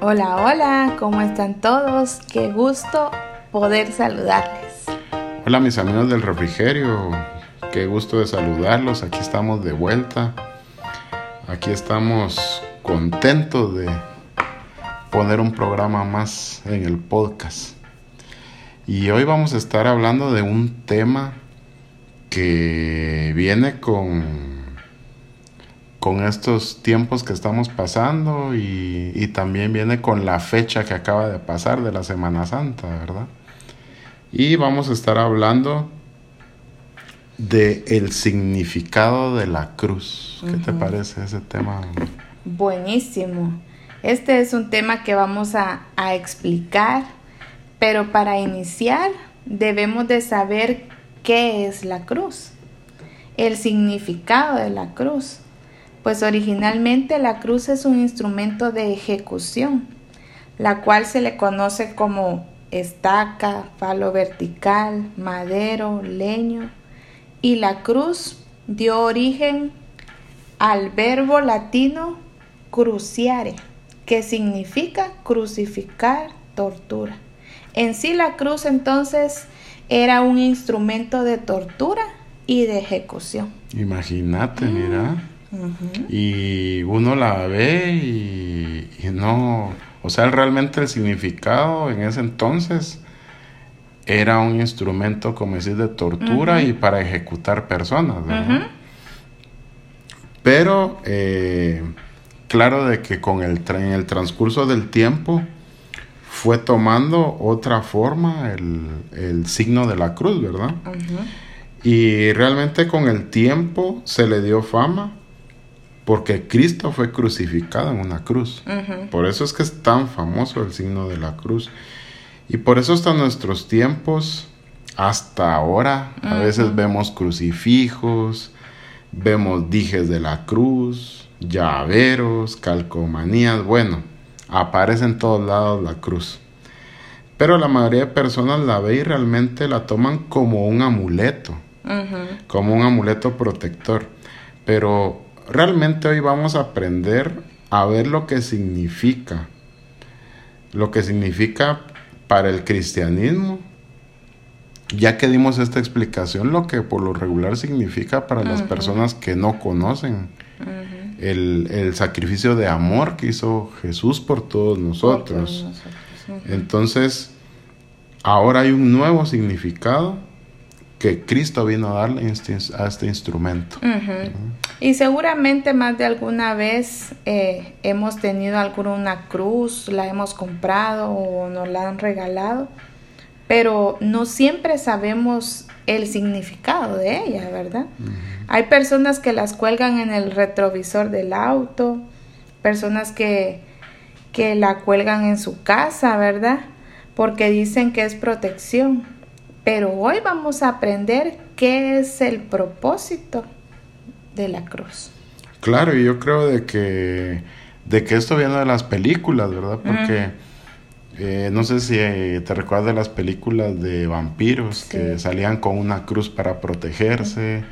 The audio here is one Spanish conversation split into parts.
Hola, hola, ¿cómo están todos? Qué gusto poder saludarles. Hola mis amigos del refrigerio, qué gusto de saludarlos, aquí estamos de vuelta, aquí estamos contentos de poner un programa más en el podcast. Y hoy vamos a estar hablando de un tema que viene con con estos tiempos que estamos pasando y, también viene con la fecha que acaba de pasar de la Semana Santa, ¿verdad? Y vamos a estar hablando de el significado de la cruz. ¿Qué te parece ese tema? Buenísimo. Este es un tema que vamos a, a explicar, pero para iniciar debemos de saber qué es la cruz, el significado de la cruz pues originalmente la cruz es un instrumento de ejecución, la cual se le conoce como estaca, palo vertical, madero, leño, y la cruz dio origen al verbo latino cruciare, que significa crucificar, tortura. En sí la cruz entonces era un instrumento de tortura y de ejecución. Imagínate, mira. Y uno la ve y, no, o sea, realmente el significado en ese entonces era un instrumento, como decir, de tortura y para ejecutar personas, Pero, eh, claro de que con el, en el transcurso del tiempo fue tomando otra forma el, el signo de la cruz, ¿verdad? Y realmente con el tiempo se le dio fama porque Cristo fue crucificado en una cruz. Por eso es que es tan famoso el signo de la cruz. Y por eso hasta nuestros tiempos, hasta ahora, a veces vemos crucifijos, vemos dijes de la cruz, llaveros, calcomanías, bueno, aparece en todos lados la cruz. Pero la mayoría de personas la ve y realmente la toman como un amuleto, como un amuleto protector. Pero realmente hoy vamos a aprender a ver lo que significa, lo que significa para el cristianismo, ya que dimos esta explicación, lo que por lo regular significa para las personas que no conocen. El, sacrificio de amor que hizo Jesús por todos nosotros. Entonces, ahora hay un nuevo significado que Cristo vino a darle a este instrumento. Y seguramente más de alguna vez eh, hemos tenido alguna cruz, la hemos comprado o nos la han regalado, pero no siempre sabemos el significado de ella, ¿verdad? Hay personas que las cuelgan en el retrovisor del auto, personas que, que la cuelgan en su casa, ¿verdad? Porque dicen que es protección pero hoy vamos a aprender qué es el propósito de la cruz. Claro, y yo creo de que, de que esto viene de las películas, ¿verdad? Porque eh, no sé si te recuerdas de las películas de vampiros que salían con una cruz para protegerse.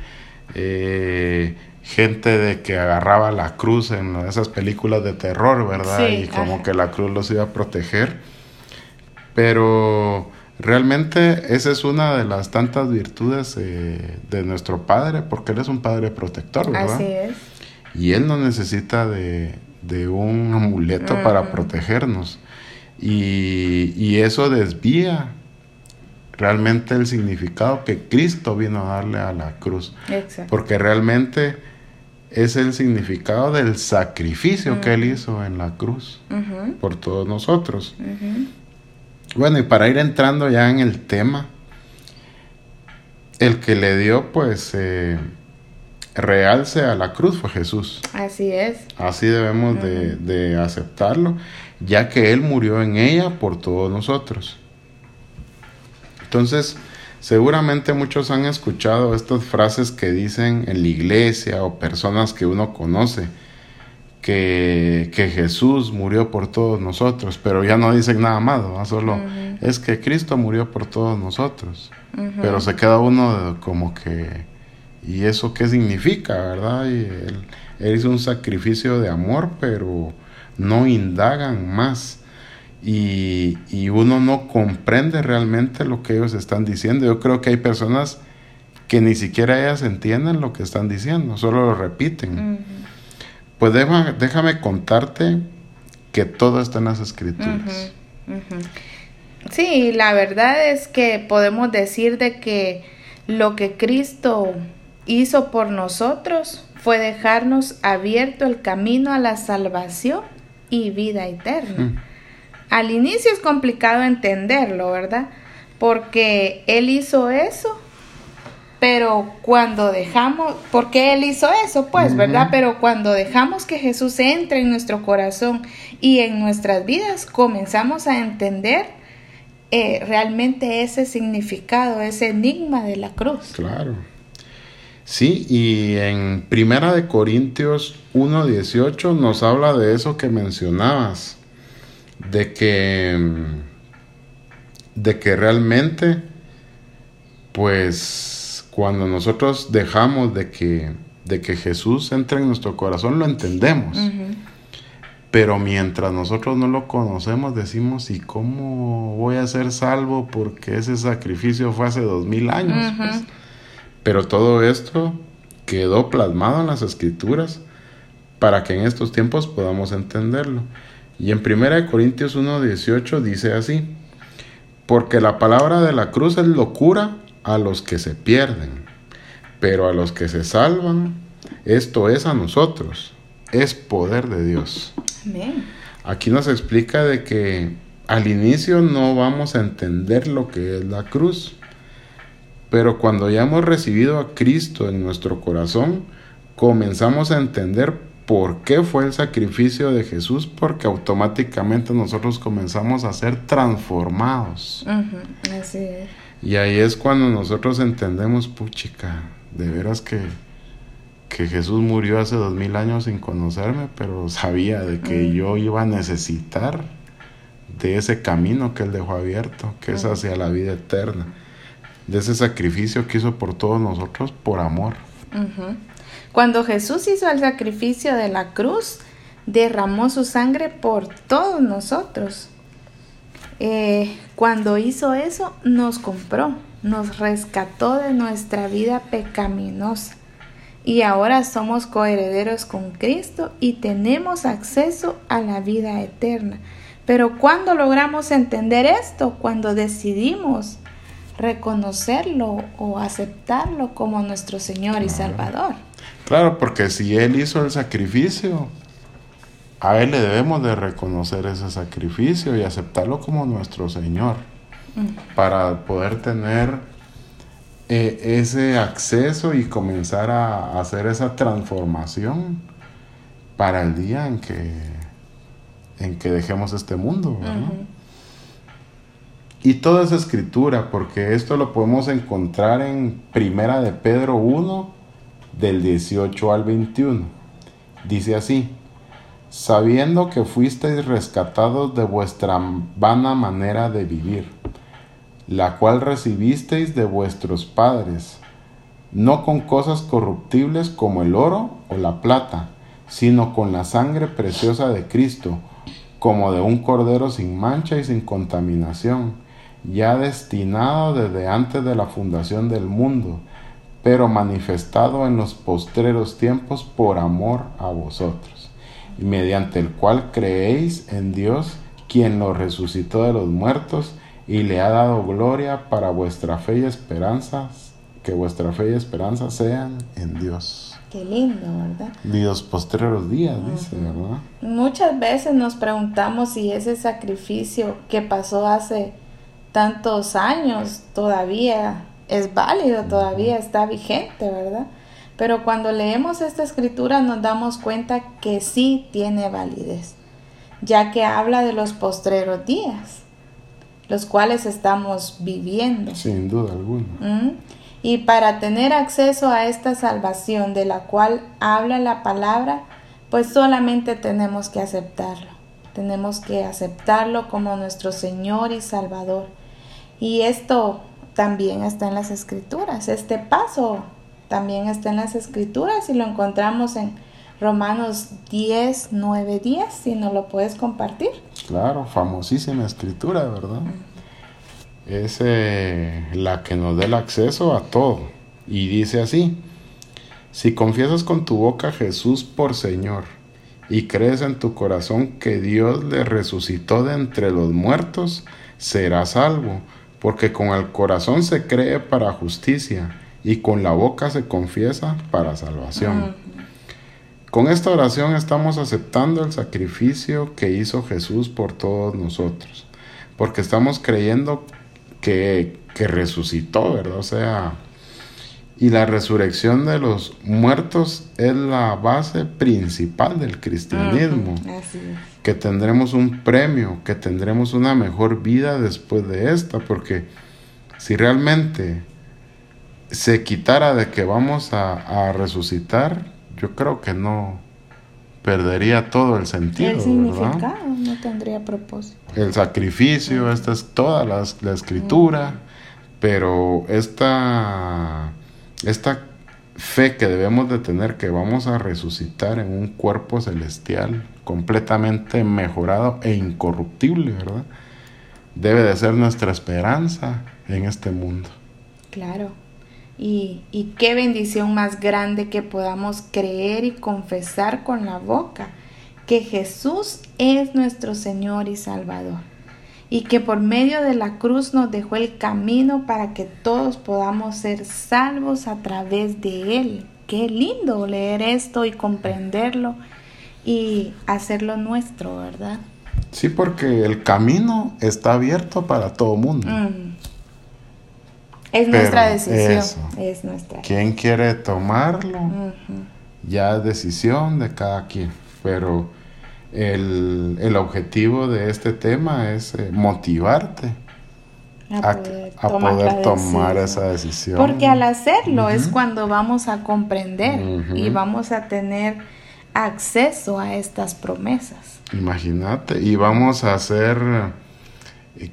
Eh, gente de que agarraba la cruz en esas películas de terror, ¿verdad? y como que la cruz los iba a proteger. Pero Realmente esa es una de las tantas virtudes eh, de nuestro Padre, porque Él es un Padre protector, ¿verdad? Así es. Y Él no necesita de, un amuleto para protegernos. Y, eso desvía realmente el significado que Cristo vino a darle a la cruz. Exacto. Porque realmente es el significado del sacrificio que Él hizo en la cruz por todos nosotros. Bueno, y para ir entrando ya en el tema, el que le dio pues eh, realce a la cruz fue Jesús. Así es. Así debemos de, de, aceptarlo, ya que Él murió en ella por todos nosotros. Entonces, seguramente muchos han escuchado estas frases que dicen en la iglesia o personas que uno conoce que, Jesús murió por todos nosotros, pero ya no dicen nada más, solo es que Cristo murió por todos nosotros, pero se queda uno como que, ¿y eso qué significa, verdad? Y él, hizo un sacrificio de amor, pero no indagan más y, y, uno no comprende realmente lo que ellos están diciendo. Yo creo que hay personas que ni siquiera ellas entienden lo que están diciendo, solo lo repiten. Pues déjame contarte que todo está en las escrituras. Sí, la verdad es que podemos decir de que lo que Cristo hizo por nosotros fue dejarnos abierto el camino a la salvación y vida eterna. Al inicio es complicado entenderlo, ¿verdad? Porque Él hizo eso, pero cuando dejamos, porque Él hizo eso, pues, ¿verdad? Pero cuando dejamos que Jesús entre en nuestro corazón y en nuestras vidas, comenzamos a entender eh, realmente ese significado, ese enigma de la cruz. Claro. Sí, y en Primera de Corintios 1.18 nos habla de eso que mencionabas, de que, de que realmente, pues, cuando nosotros dejamos de que, de que Jesús entre en nuestro corazón, lo entendemos. Pero mientras nosotros no lo conocemos, decimos, ¿y cómo voy a ser salvo? Porque ese sacrificio fue hace dos mil años. Pues". Pero todo esto quedó plasmado en las escrituras para que en estos tiempos podamos entenderlo. Y en 1 Corintios 1.18 dice así, porque la palabra de la cruz es locura a los que se pierden, pero a los que se salvan, esto es a nosotros, es poder de Dios. Aquí nos explica de que al inicio no vamos a entender lo que es la cruz, pero cuando ya hemos recibido a Cristo en nuestro corazón, comenzamos a entender por qué fue el sacrificio de Jesús, porque automáticamente nosotros comenzamos a ser transformados. Así es. Y ahí es cuando nosotros entendemos, puchica, de veras que, que Jesús murió hace dos mil años sin conocerme, pero sabía de que yo iba a necesitar de ese camino que Él dejó abierto, que es hacia la vida eterna de ese sacrificio que hizo por todos nosotros por amor. Cuando Jesús hizo el sacrificio de la cruz, derramó su sangre por todos nosotros. Eh, cuando hizo eso, nos compró, nos rescató de nuestra vida pecaminosa. Y ahora somos coherederos con Cristo y tenemos acceso a la vida eterna. Pero cuando logramos entender esto, cuando decidimos reconocerlo o aceptarlo como nuestro Señor y Salvador. Claro, porque si Él hizo el sacrificio, a Él le debemos de reconocer ese sacrificio y aceptarlo como nuestro Señor, para poder tener eh, ese acceso y comenzar a hacer esa transformación para el día en que, en que dejemos este mundo. ¿verdad? Y toda esa escritura, porque esto lo podemos encontrar en Primera de Pedro 1, del 18 al 21. Dice así, sabiendo que fuisteis rescatados de vuestra vana manera de vivir, la cual recibisteis de vuestros padres, no con cosas corruptibles como el oro o la plata, sino con la sangre preciosa de Cristo, como de un cordero sin mancha y sin contaminación ya destinado desde antes de la fundación del mundo, pero manifestado en los postreros tiempos por amor a vosotros, mediante el cual creéis en Dios, quien lo resucitó de los muertos y le ha dado gloria para vuestra fe y esperanza, que vuestra fe y esperanza sean en Dios. Qué lindo, ¿verdad? Dios postreros días, dice, ¿verdad? Muchas veces nos preguntamos si ese sacrificio que pasó hace tantos años todavía es válido, todavía está vigente, ¿verdad? Pero cuando leemos esta escritura nos damos cuenta que sí tiene validez, ya que habla de los postreros días, los cuales estamos viviendo. Sin duda alguna. ¿Mm? Y para tener acceso a esta salvación de la cual habla la palabra, pues solamente tenemos que aceptarlo. Tenemos que aceptarlo como nuestro Señor y Salvador. Y esto también está en las escrituras, este paso también está en las escrituras y lo encontramos en Romanos 10, 9, 10, si no lo puedes compartir. Claro, famosísima escritura, ¿verdad? Es eh, la que nos da el acceso a todo. Y dice así, si confiesas con tu boca a Jesús por Señor y crees en tu corazón que Dios le resucitó de entre los muertos, serás salvo, porque con el corazón se cree para justicia y con la boca se confiesa para salvación. Con esta oración estamos aceptando el sacrificio que hizo Jesús por todos nosotros, porque estamos creyendo que, que resucitó, ¿verdad? O sea, y la resurrección de los muertos es la base principal del cristianismo. Que tendremos un premio, que tendremos una mejor vida después de esta, porque si realmente se quitara de que vamos a, resucitar, yo creo que no perdería todo el sentido. El significado no tendría propósito. El sacrificio, esta es toda la, la escritura, pero esta esta fe que debemos de tener que vamos a resucitar en un cuerpo celestial completamente mejorado e incorruptible, ¿verdad? Debe de ser nuestra esperanza en este mundo. Claro. Y, y qué bendición más grande que podamos creer y confesar con la boca que Jesús es nuestro Señor y Salvador y que por medio de la cruz nos dejó el camino para que todos podamos ser salvos a través de Él. Qué lindo leer esto y comprenderlo y hacerlo nuestro, ¿verdad? Sí, porque el camino está abierto para todo mundo. Mm. Es nuestra decisión. es nuestra. ¿Quién quiere tomarlo? Ya es decisión de cada quien. Pero el, objetivo de este tema es eh, motivarte a, poder, tomar, esa decisión. Porque al hacerlo es cuando vamos a comprender y vamos a tener acceso a estas promesas. Imagínate, y vamos a hacer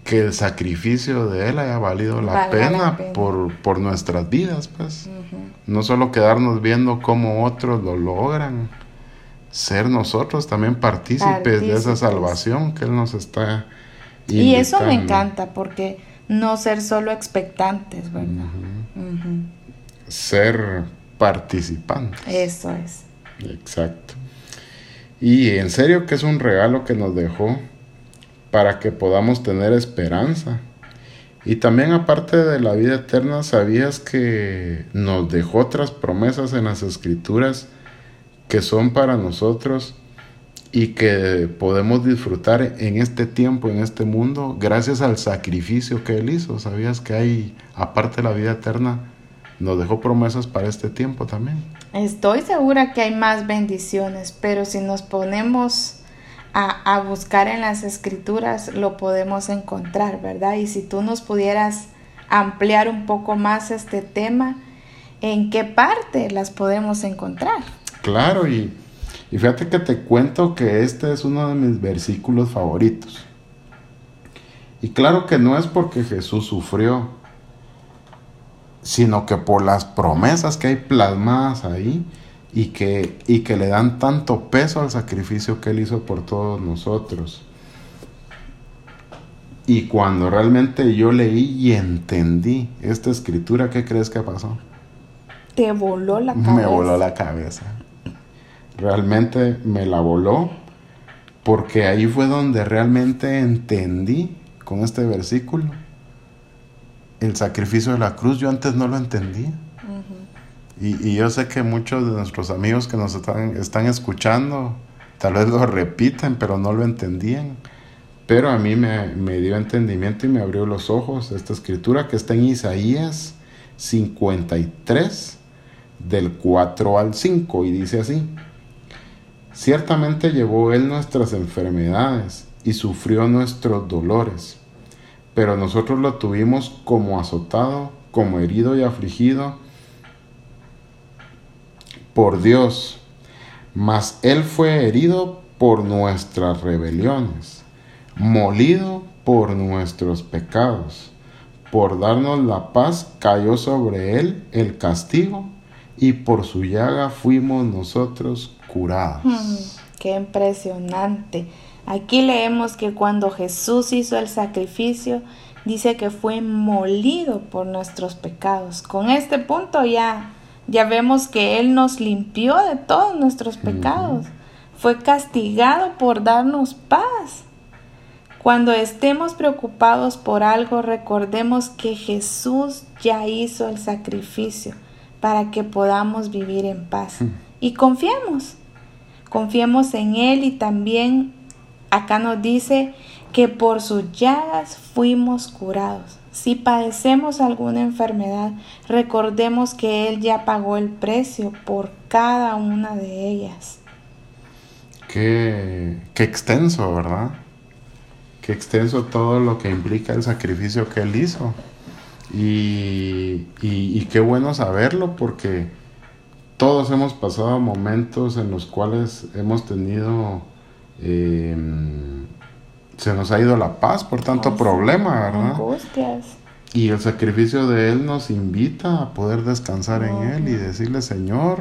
que el sacrificio de Él haya valido la, pena, Por, por, nuestras vidas, pues. No solo quedarnos viendo cómo otros lo logran, ser nosotros también partícipes, de esa salvación que Él nos está Y eso me encanta porque no ser solo expectantes, ¿verdad? Ser participantes. Eso es. Exacto. Y en serio que es un regalo que nos dejó para que podamos tener esperanza. Y también aparte de la vida eterna, ¿sabías que nos dejó otras promesas en las escrituras que son para nosotros y que podemos disfrutar en este tiempo, en este mundo, gracias al sacrificio que Él hizo. ¿Sabías que hay, aparte de la vida eterna, nos dejó promesas para este tiempo también? Estoy segura que hay más bendiciones, pero si nos ponemos a, buscar en las escrituras, lo podemos encontrar, ¿verdad? Y si tú nos pudieras ampliar un poco más este tema, ¿en qué parte las podemos encontrar? Claro, y, fíjate que te cuento que este es uno de mis versículos favoritos. Y claro que no es porque Jesús sufrió, sino que por las promesas que hay plasmadas ahí y que, y que le dan tanto peso al sacrificio que Él hizo por todos nosotros. Y cuando realmente yo leí y entendí esta escritura, ¿qué crees que pasó? Te voló la cabeza. Me voló la cabeza realmente me la voló porque ahí fue donde realmente entendí con este versículo el sacrificio de la cruz. Yo antes no lo entendía. Y, yo sé que muchos de nuestros amigos que nos están, están escuchando tal vez lo repiten, pero no lo entendían. Pero a mí me, me, dio entendimiento y me abrió los ojos esta escritura que está en Isaías 53, del 4 al 5, y dice así. Ciertamente llevó Él nuestras enfermedades y sufrió nuestros dolores, pero nosotros lo tuvimos como azotado, como herido y afligido por Dios, mas Él fue herido por nuestras rebeliones, molido por nuestros pecados. Por darnos la paz cayó sobre Él el castigo y por su llaga fuimos nosotros curados. Mm, qué impresionante. Aquí leemos que cuando Jesús hizo el sacrificio, dice que fue molido por nuestros pecados. Con este punto ya ya vemos que él nos limpió de todos nuestros pecados. Fue castigado por darnos paz. Cuando estemos preocupados por algo, recordemos que Jesús ya hizo el sacrificio para que podamos vivir en paz. Y confiemos. Confiemos en Él y también acá nos dice que por sus llagas fuimos curados. Si padecemos alguna enfermedad, recordemos que Él ya pagó el precio por cada una de ellas. Qué, qué extenso, ¿verdad? Qué extenso todo lo que implica el sacrificio que Él hizo. Y, y, qué bueno saberlo porque todos hemos pasado momentos en los cuales hemos tenido eh, se nos ha ido la paz por tanto problema, ¿verdad? Angustias. Y el sacrificio de Él nos invita a poder descansar en Él y decirle, Señor,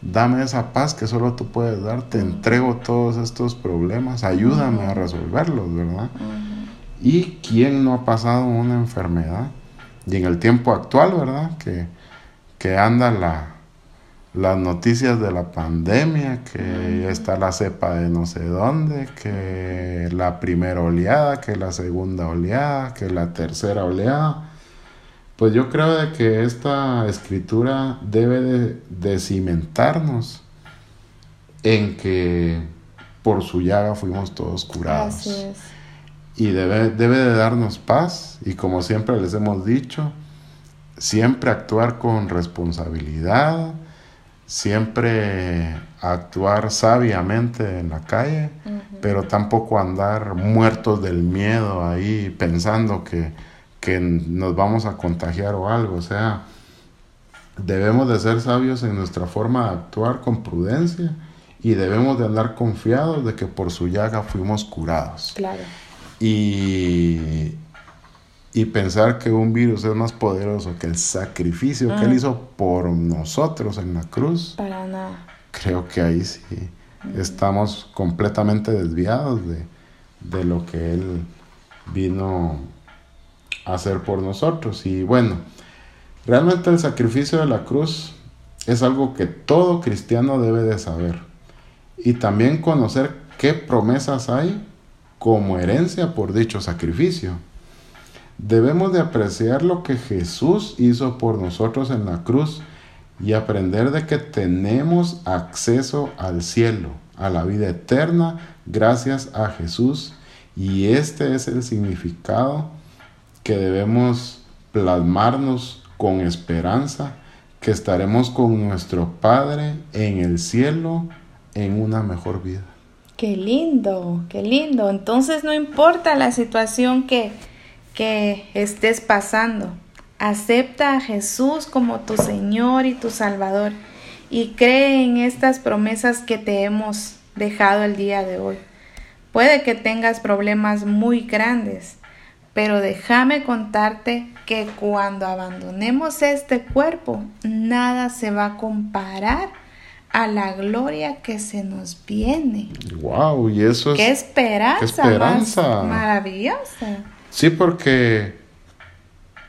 dame esa paz que solo tú puedes dar, te entrego todos estos problemas, ayúdame a resolverlos, ¿verdad? ¿Y quién no ha pasado una enfermedad? Y en el tiempo actual, ¿verdad? Que, que anda la, las noticias de la pandemia, que está la cepa de no sé dónde, que la primera oleada, que la segunda oleada, que la tercera oleada. Pues yo creo de que esta escritura debe de, cimentarnos en que por su llaga fuimos todos curados. Y debe, debe de darnos paz y como siempre les hemos dicho, siempre actuar con responsabilidad, siempre actuar sabiamente en la calle, pero tampoco andar muertos del miedo ahí pensando que, que, nos vamos a contagiar o algo. O sea, debemos de ser sabios en nuestra forma de actuar con prudencia y debemos de andar confiados de que por su llaga fuimos curados. Claro. Y, y pensar que un virus es más poderoso que el sacrificio que él mm. hizo por nosotros en la cruz. Para nada. Creo que ahí sí mm. estamos completamente desviados de, de, lo que él vino a hacer por nosotros. Y bueno, realmente el sacrificio de la cruz es algo que todo cristiano debe de saber. Y también conocer qué promesas hay como herencia por dicho sacrificio. Debemos de apreciar lo que Jesús hizo por nosotros en la cruz y aprender de que tenemos acceso al cielo, a la vida eterna, gracias a Jesús. Y este es el significado que debemos plasmarnos con esperanza, que estaremos con nuestro Padre en el cielo en una mejor vida. Qué lindo, qué lindo. Entonces no importa la situación que que estés pasando. Acepta a Jesús como tu Señor y tu Salvador y cree en estas promesas que te hemos dejado el día de hoy. Puede que tengas problemas muy grandes, pero déjame contarte que cuando abandonemos este cuerpo, nada se va a comparar a la gloria que se nos viene. Wow, y eso es qué esperanza, esperanza. maravillosa. Sí, porque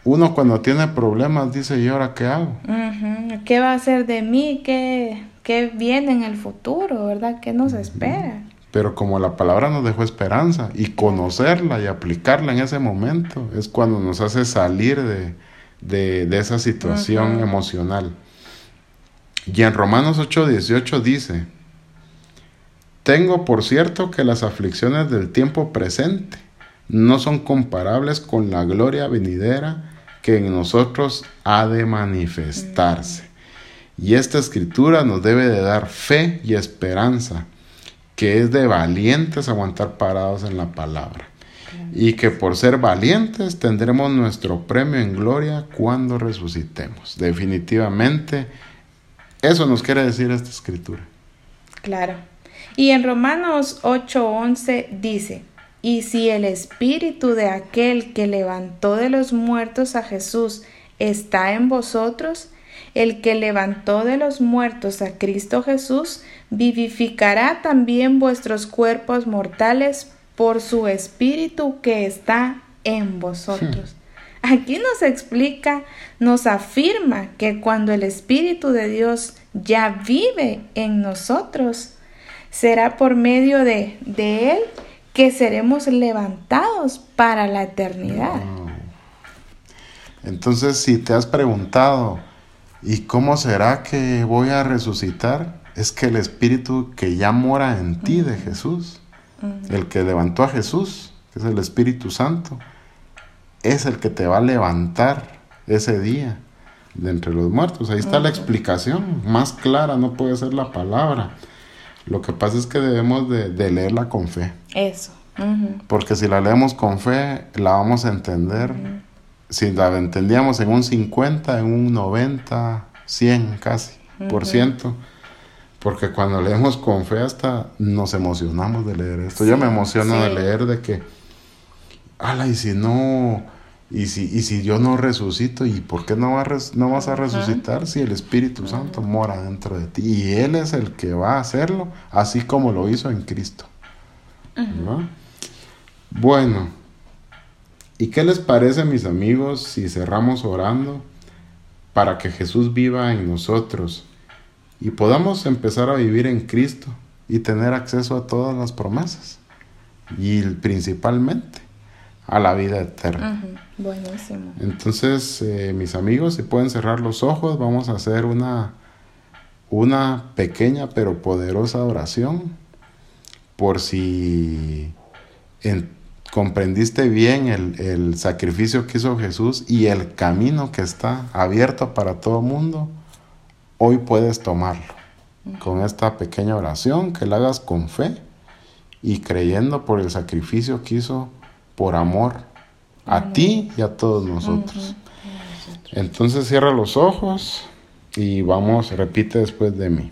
uno cuando tiene problemas dice, ¿y ahora qué hago? ¿Qué va a hacer de mí? ¿Qué, ¿Qué viene en el futuro? ¿Verdad? ¿Qué nos espera? Pero como la palabra nos dejó esperanza y conocerla y aplicarla en ese momento es cuando nos hace salir de, esa situación emocional. Y en Romanos 8:18 dice, tengo por cierto que las aflicciones del tiempo presente no son comparables con la gloria venidera que en nosotros ha de manifestarse. Y esta escritura nos debe de dar fe y esperanza, que es de valientes aguantar parados en la palabra. Y que por ser valientes tendremos nuestro premio en gloria cuando resucitemos. Definitivamente, eso nos quiere decir esta escritura. Claro. Y en Romanos 8:11 dice, y si el espíritu de aquel que levantó de los muertos a Jesús está en vosotros, el que levantó de los muertos a Cristo Jesús, vivificará también vuestros cuerpos mortales por su Espíritu que está en vosotros. Aquí nos explica, nos afirma que cuando el Espíritu de Dios ya vive en nosotros, será por medio de, de Él que seremos levantados para la eternidad. Entonces, si te has preguntado, ¿y cómo será que voy a resucitar? Es que el Espíritu que ya mora en ti de Jesús, el que levantó a Jesús, que es el Espíritu Santo, es el que te va a levantar ese día de entre los muertos. Ahí está la explicación, más clara no puede ser la palabra. Lo que pasa es que debemos de, leerla con fe. Eso. Porque si la leemos con fe, la vamos a entender. Si la entendíamos en un 50, en un 90, 100 casi, por ciento. Porque cuando leemos con fe hasta nos emocionamos de leer esto. Yo me emociono de leer de que, ala, y si no y si, y si yo no resucito, ¿y por qué no, no vas a resucitar si el Espíritu Santo mora dentro de ti? Y Él es el que va a hacerlo, así como lo hizo en Cristo. Bueno, ¿y qué les parece, mis amigos, si cerramos orando para que Jesús viva en nosotros y podamos empezar a vivir en Cristo y tener acceso a todas las promesas? Y principalmente a la vida eterna. Buenísimo. Entonces, eh, mis amigos, si pueden cerrar los ojos, vamos a hacer una, una pequeña pero poderosa oración por si comprendiste bien el, el, sacrificio que hizo Jesús y el camino que está abierto para todo mundo, hoy puedes tomarlo. Con esta pequeña oración, que la hagas con fe y creyendo por el sacrificio que hizo por amor a ti y a todos nosotros. Entonces cierra los ojos y vamos, repite después de mí.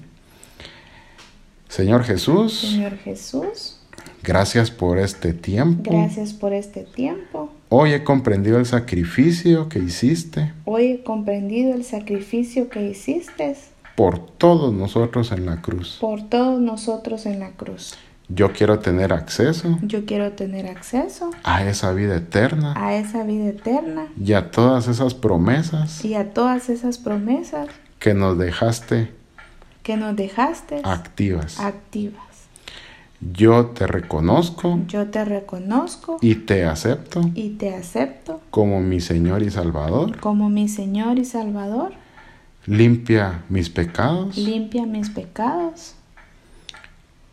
Señor Jesús. Señor Jesús. Gracias por este tiempo. Gracias por este tiempo. Hoy he comprendido el sacrificio que hiciste. Hoy he comprendido el sacrificio que hiciste. Por todos nosotros en la cruz. Por todos nosotros en la cruz. Yo quiero tener acceso. Yo quiero tener acceso. A esa vida eterna. A esa vida eterna. Y a todas esas promesas. Y a todas esas promesas. Que nos dejaste. Que nos dejaste. Activas. Activas. Yo te reconozco. Yo te reconozco. Y te acepto. Y te acepto. Como mi Señor y Salvador. Como mi Señor y Salvador. Limpia mis pecados. Limpia mis pecados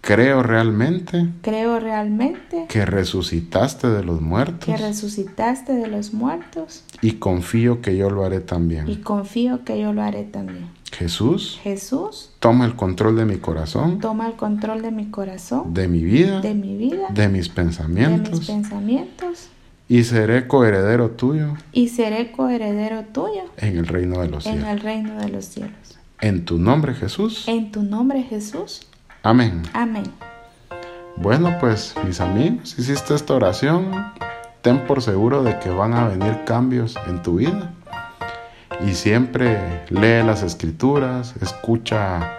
Creo realmente. Creo realmente. Que resucitaste de los muertos. Que resucitaste de los muertos. Y confío que yo lo haré también. Y confío que yo lo haré también. Jesús. Jesús. Toma el control de mi corazón. Toma el control de mi corazón. De mi vida. De mi vida. De mis pensamientos. De mis pensamientos. Y seré coheredero tuyo. Y seré coheredero tuyo. En el reino de los cielos. En el reino de los cielos. En tu nombre, Jesús. En tu nombre, Jesús. Amén. Amén. Bueno, pues mis amigos, hiciste esta oración, ten por seguro de que van a venir cambios en tu vida. Y siempre lee las escrituras, escucha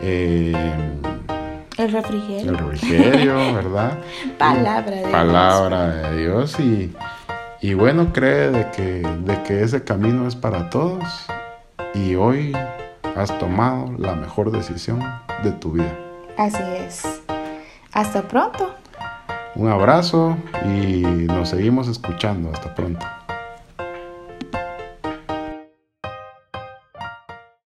eh, el refrigerio. El refrigerio, ¿verdad? Palabra de Palabra de Dios. Y, y bueno, cree de que, de que ese camino es para todos. Y hoy has tomado la mejor decisión de tu vida. Así es. Hasta pronto. Un abrazo y nos seguimos escuchando. Hasta pronto.